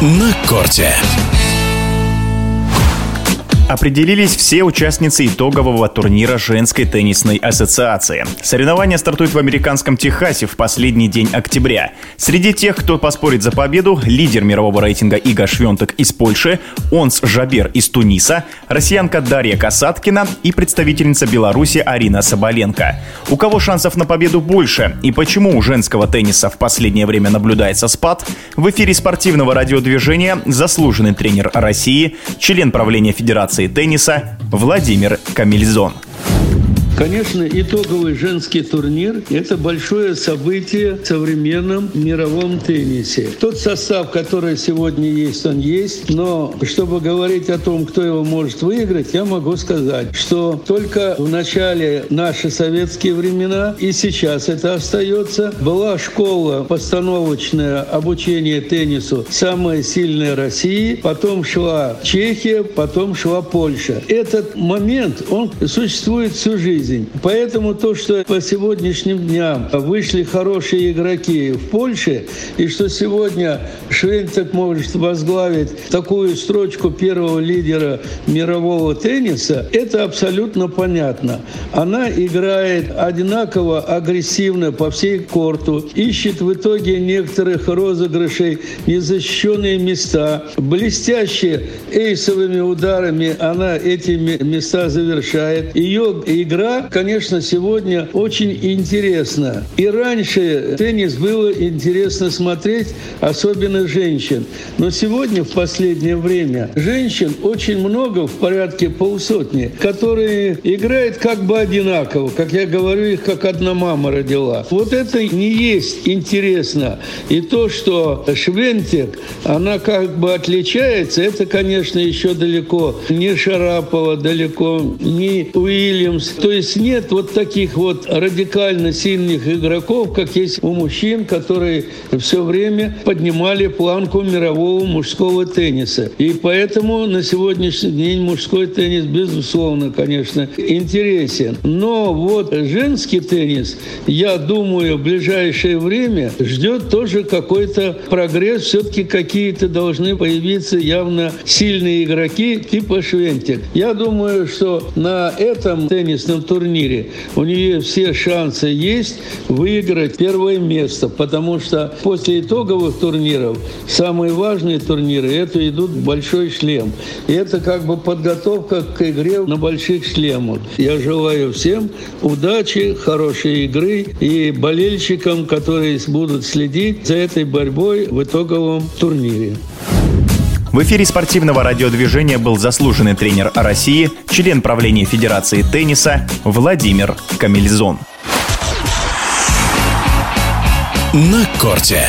На корте. Определились все участницы итогового турнира женской теннисной ассоциации. Соревнования стартуют в американском Техасе в последний день октября. Среди тех, кто поспорит за победу, лидер мирового рейтинга Ига Швентек из Польши, Онс Жабер из Туниса, россиянка Дарья Касаткина и представительница Беларуси Арина Соболенко. У кого шансов на победу больше и почему у женского тенниса в последнее время наблюдается спад, в эфире спортивного радиодвижения заслуженный тренер России, член правления Федерации Федерации тенниса Владимир Камильзон. Конечно, итоговый женский турнир – это большое событие в современном мировом теннисе. Тот состав, который сегодня есть, он есть. Но чтобы говорить о том, кто его может выиграть, я могу сказать, что только в начале наши советские времена, и сейчас это остается, была школа постановочное обучение теннису самая сильная России, потом шла Чехия, потом шла Польша. Этот момент, он существует всю жизнь жизнь. Поэтому то, что по сегодняшним дням вышли хорошие игроки в Польше, и что сегодня Швентек может возглавить такую строчку первого лидера мирового тенниса, это абсолютно понятно. Она играет одинаково агрессивно по всей корту, ищет в итоге некоторых розыгрышей незащищенные места. Блестяще эйсовыми ударами она эти места завершает. Ее игра конечно, сегодня очень интересно. И раньше теннис было интересно смотреть, особенно женщин. Но сегодня, в последнее время, женщин очень много, в порядке полсотни, которые играют как бы одинаково. Как я говорю, их как одна мама родила. Вот это не есть интересно. И то, что Швентик, она как бы отличается, это, конечно, еще далеко не Шарапова, далеко не Уильямс. То есть есть нет вот таких вот радикально сильных игроков, как есть у мужчин, которые все время поднимали планку мирового мужского тенниса. И поэтому на сегодняшний день мужской теннис, безусловно, конечно, интересен. Но вот женский теннис, я думаю, в ближайшее время ждет тоже какой-то прогресс. Все-таки какие-то должны появиться явно сильные игроки типа Швентик. Я думаю, что на этом теннисном турнире турнире. У нее все шансы есть выиграть первое место, потому что после итоговых турниров самые важные турниры это идут большой шлем. И это как бы подготовка к игре на больших шлемах. Я желаю всем удачи, хорошей игры и болельщикам, которые будут следить за этой борьбой в итоговом турнире. В эфире спортивного радиодвижения был заслуженный тренер России, член правления Федерации тенниса Владимир Камильзон. На корте.